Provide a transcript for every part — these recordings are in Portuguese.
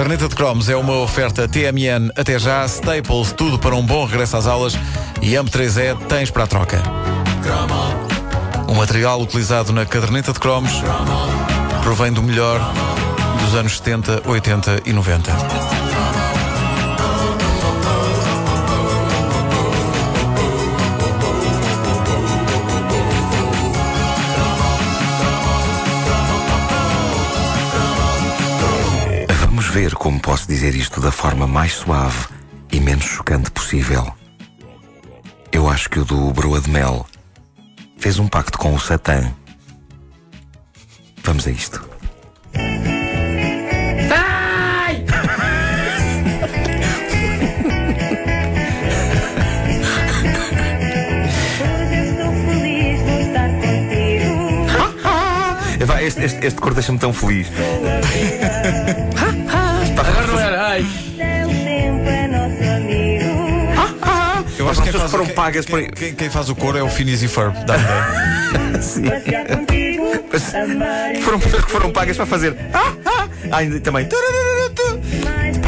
Caderneta de Cromos é uma oferta TMN até já, Staples, tudo para um bom regresso às aulas e AMP3E tens para a troca. O material utilizado na caderneta de cromos provém do melhor dos anos 70, 80 e 90. Ver como posso dizer isto da forma mais suave e menos chocante possível. Eu acho que o do Broa de Mel fez um pacto com o Satã. Vamos a isto. Estou feliz por estar contigo. Epá, Este, este, este cor deixa-me tão feliz. É nosso amigo. Eu As acho que pessoas foram quem, pagas quem, por- quem, quem faz o coro é o Phineas e Ferb, dá e Foram pessoas que foram pagas para fazer. Ah, ah. Ah, ainda também.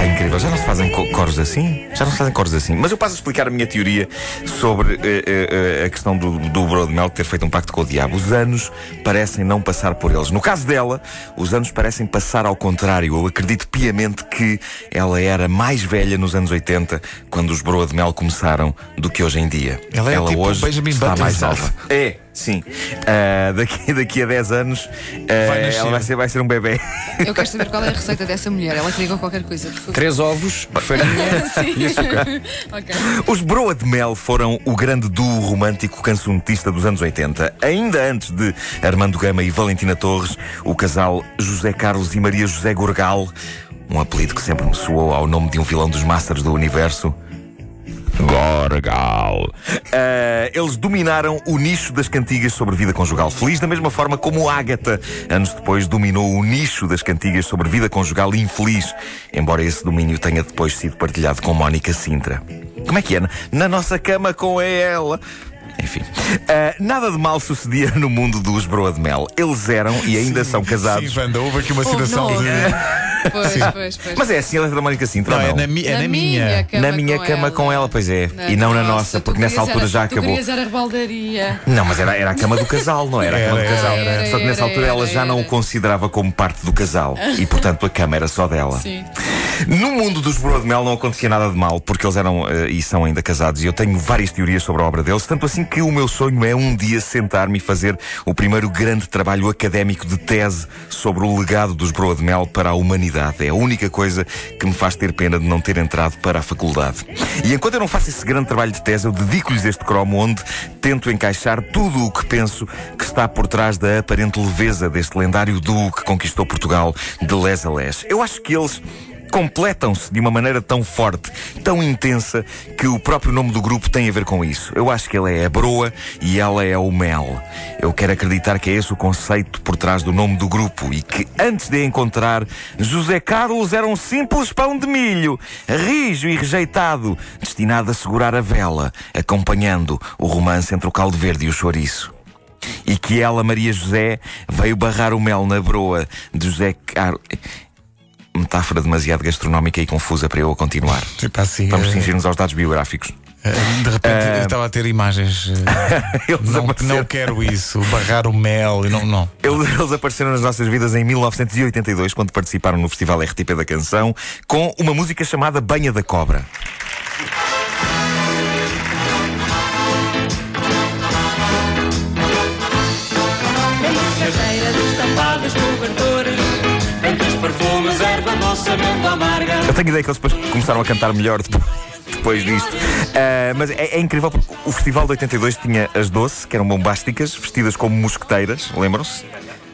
Pá, incrível, já não se fazem co- coros assim? Já não se fazem coros assim. Mas eu passo a explicar a minha teoria sobre eh, eh, eh, a questão do, do Broa de Mel ter feito um pacto com o diabo. Os anos parecem não passar por eles. No caso dela, os anos parecem passar ao contrário. Eu acredito piamente que ela era mais velha nos anos 80, quando os Broa de Mel começaram, do que hoje em dia. Ela é tipo hoje Benjamin está Button, mais sabe? nova. É, sim. Ah, daqui, daqui a 10 anos, ah, Vai ela vai ser, vai ser um bebê. Eu quero saber qual é a receita dessa mulher. Ela que diga qualquer coisa. Três ovos, farinha e açúcar. Ok. Os Broa de Mel foram o grande duo romântico cancionetista dos anos 80. Ainda antes de Armando Gama e Valentina Torres, o casal José Carlos e Maria José Gorgal, um apelido que sempre me soou ao nome de um vilão dos Masters do Universo. Gorgal. Ah, eles dominaram o nicho das cantigas sobre vida conjugal feliz, da mesma forma como Ágata, anos depois, dominou o nicho das cantigas sobre vida conjugal infeliz, embora esse domínio tenha depois sido partilhado com Mónica Sintra. Como é que é? Na nossa cama com ela. Enfim, Ah, nada de mal sucedia no mundo dos Broa de Mel. Eles eram e ainda são casados. Sim, Wanda, houve aqui uma não de. Pois, pois, pois. Mas é assim a da Mónica Sintra, Não, é não? na, mi- é na minha. cama Na minha com cama ela. com ela, pois é. E não na nossa, porque nessa altura era- já tu acabou. era baldaria. Não, mas era, era a cama do casal, não era? A cama do Era, casal. era, Só que nessa era, altura ela já era, não o era. considerava como parte do casal. E portanto a cama era só dela. Sim. No mundo dos Broa de Mel não acontecia nada de mal, porque eles eram eh, e são ainda casados. E eu tenho várias teorias sobre a obra deles. Tanto assim que o meu sonho é um dia sentar-me e fazer o primeiro grande trabalho académico de tese sobre o legado dos Broa de Mel para a humanidade. É a única coisa que me faz ter pena de não ter entrado para a faculdade. E enquanto eu não faço esse grande trabalho de tese, eu dedico-lhes este cromo onde tento encaixar tudo o que penso que está por trás da aparente leveza deste lendário duo que conquistou Portugal de les a les. Eu acho que eles completam-se de uma maneira tão forte, tão intensa, que o próprio nome do grupo tem a ver com isso. Eu acho que ele é a broa e ela é o mel. Eu quero acreditar que é esse o conceito por trás do nome do grupo e que antes de encontrar, José Carlos era um simples pão de milho, rijo e rejeitado, destinado a segurar a vela, acompanhando o romance entre o caldo verde e o chouriço e que ela, Maria José, veio barrar o mel na broa de José Carlos. Metáfora demasiado gastronómica e confusa para eu continuar. Tipo assim, Vamos eh, cingir-nos aos dados biográficos. eh, de repente eu estava a ter imagens. eh, Eles, não, apareceram, não quero isso, barrar o mel e não. não. eles, eles apareceram nas nossas vidas em 1982, quando participaram no Festival RTP da Canção, com uma música chamada Banha da Cobra. De estampadas, cobertores amarga Eu tenho ideia que eles depois começaram a cantar melhor depois, depois disto. Ah, mas é, é incrível porque o Festival de 82 tinha as Doce, que eram bombásticas, vestidas como mosqueteiras, lembram-se?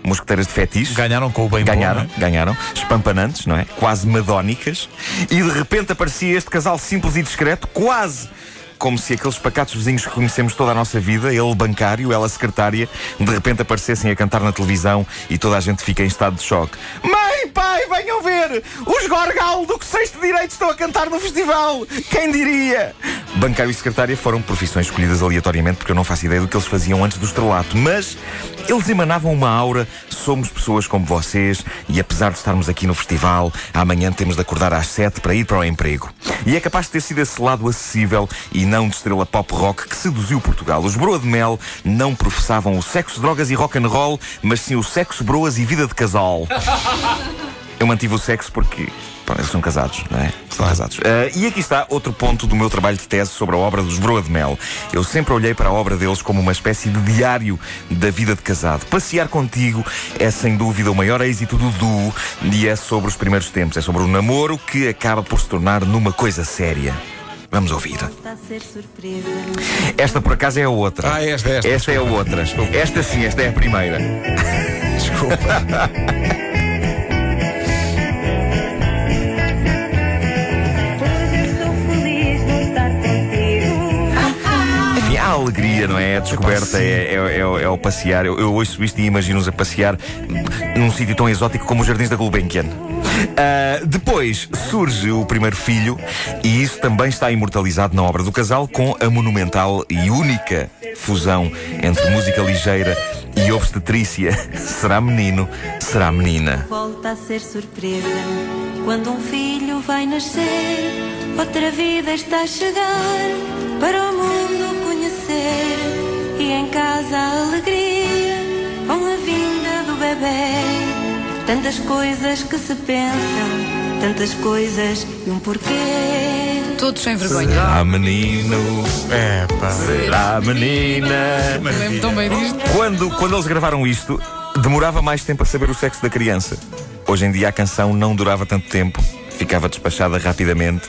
Mosqueteiras de fetiche. Ganharam com o bem Ganharam, bom. é? ganharam, espampanantes, não é? Quase madónicas. E de repente aparecia este casal simples e discreto, quase como se aqueles pacatos vizinhos que conhecemos toda a nossa vida, ele bancário, ela secretária, de repente aparecessem a cantar na televisão e toda a gente fica em estado de choque. Mãe, pai, venham ver! Os Gorgal do que sexto direito estão a cantar no festival! Quem diria? Bancário e secretária foram profissões escolhidas aleatoriamente porque eu não faço ideia do que eles faziam antes do estrelato. Mas eles emanavam uma aura. Somos pessoas como vocês e apesar de estarmos aqui no festival, amanhã temos de acordar às sete para ir para o emprego. E é capaz de ter sido esse lado acessível e não de estrela pop rock que seduziu Portugal. Os Broa de Mel não professavam o sexo, drogas e rock and roll, mas sim o sexo, broas e vida de casal. Eu mantive o sexo porque eles são casados, não é? São casados. Ah, e aqui está outro ponto do meu trabalho de tese sobre a obra dos Broa de Mel. Eu sempre olhei para a obra deles como uma espécie de diário da vida de casado. Passear contigo é sem dúvida o maior êxito do duo e é sobre os primeiros tempos. É sobre o namoro que acaba por se tornar numa coisa séria. Vamos ouvir. Está a ser surpresa. Esta por acaso é a outra. Ah, esta, esta. Esta é a outra. Esta sim, esta é a primeira. Desculpa. alegria, não é? A descoberta é, é, é, é o passear. Eu, eu ouço isto e imagino-nos a passear num sítio tão exótico como os Jardins da Gulbenkian. Ah, depois surge o primeiro filho, e isso também está imortalizado na obra do casal com a monumental e única fusão entre música ligeira e obstetrícia. Será menino, será menina. Volta a ser surpresa quando um filho vai nascer. Outra vida está a chegar para o a alegria com a vinda do bebê. Tantas coisas que se pensam, tantas coisas e um porquê. Todos sem vergonha. Será menino, É, pá. será menina. Lembro tão bem disto. Quando, quando eles gravaram isto, demorava mais tempo a saber o sexo da criança. Hoje em dia a canção não durava tanto tempo, ficava despachada rapidamente.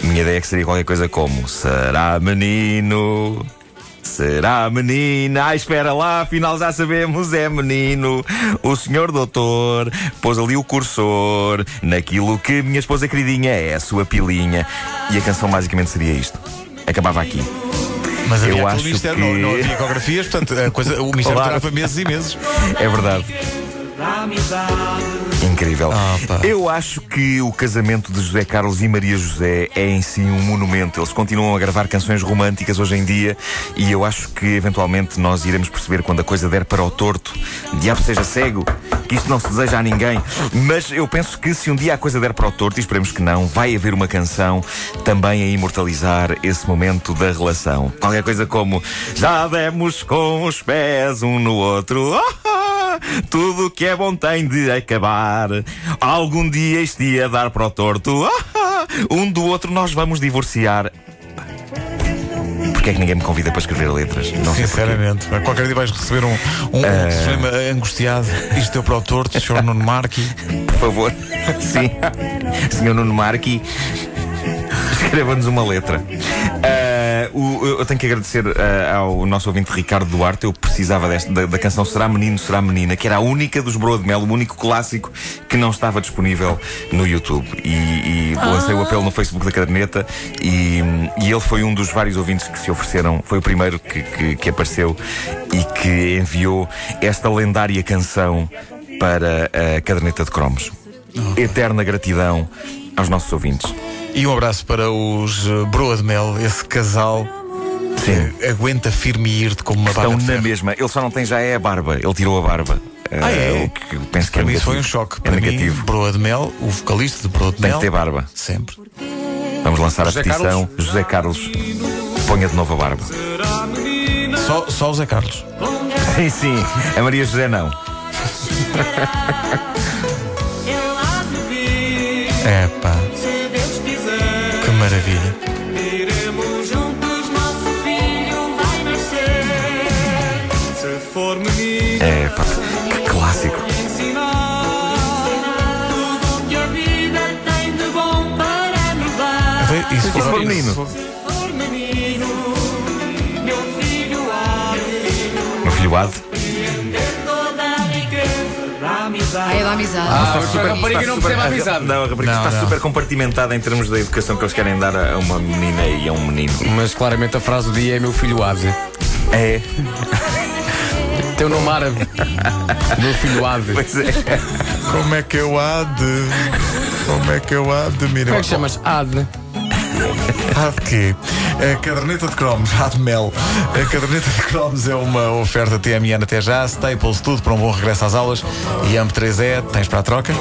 A minha ideia é que seria qualquer coisa como: Será menino? Será menina? Ah, espera lá, afinal já sabemos, é menino. O senhor doutor pôs ali o cursor naquilo que minha esposa queridinha é a sua pilinha. E a canção basicamente seria isto. Acabava aqui. Mas havia Eu acho mistério, que- não, não havia ecografias, portanto, a coisa, o mistério Claro. durava meses e meses. É verdade. Incrível. Ah. Eu acho que o casamento de José Carlos e Maria José é em si um monumento. Eles continuam a gravar canções românticas hoje em dia e eu acho que eventualmente nós iremos perceber quando a coisa der para o torto. Diabo seja cego, que isto não se deseja a ninguém. Mas eu penso que se um dia a coisa der para o torto, e esperemos que não, vai haver uma canção também a imortalizar esse momento da relação. Qualquer coisa como Já demos com os pés um no outro. Ah, tudo que é bom tem de acabar. Algum dia isto ia dar para o torto. Um do outro nós vamos divorciar. Porquê é que ninguém me convida para escrever letras? Não. Sinceramente. Qualquer dia vais receber um, um, telefonema angustiado. Isto deu para o torto, Sr. Nuno Marque. Por favor. Sim. Senhor Nuno Marque, escreva-nos uma letra. Ah, o- eu tenho que agradecer ah, ao nosso ouvinte Ricardo Duarte. Eu precisava desta, da, da canção Será Menino, Será Menina, que era a única dos Broa de Mel, o único clássico que não estava disponível no YouTube. E, e lancei o apelo no Facebook da Caderneta e, e ele foi um dos vários ouvintes que se ofereceram. Foi o primeiro que, que, que apareceu e que enviou esta lendária canção para a Caderneta de Cromos. Eterna gratidão aos nossos ouvintes. E um abraço para os eh, Broa de Mel, esse casal Sim. que aguenta firme e ir-te como uma Estão barra de na mesma. Ele só não tem já é a barba. Ele tirou a barba. Ah, é? O que penso que Para é mim isso negativo. foi um choque. É Para mim, negativo. Broa de Mel, o vocalista de Broa de Tem Mel. que ter barba. Sempre. Vamos lançar José a petição. José Carlos, ponha de novo a barba. Só, só o Zé Carlos. Sim, sim. A Maria José não. É pá, maravilha. Iremos juntos, nosso filho vai nascer. Se for menino, É pá, que clássico. ensinar tudo que a vida tem de bom para nos dar. Vê, E se Se for for menino. Se for menino, meu filho há de amizade. Ah, é da amizade. Ah, a rapariga não percebe a amizade. Não, a rapariga Não, está não. super compartimentada em termos da educação que eles querem dar a uma menina e a um menino. Mas claramente a frase do dia é meu filho Ade. É, Teu nome árabe. meu filho Ade. pois é. Como é que eu há de. Como é que eu há de mirar? Como é que chamas? Ade. Há de quê? A caderneta de cromos, há de mel. A caderneta de cromos é uma oferta TMN até já, Staples, tudo para um bom regresso às aulas. E AMP3E, tens para a troca?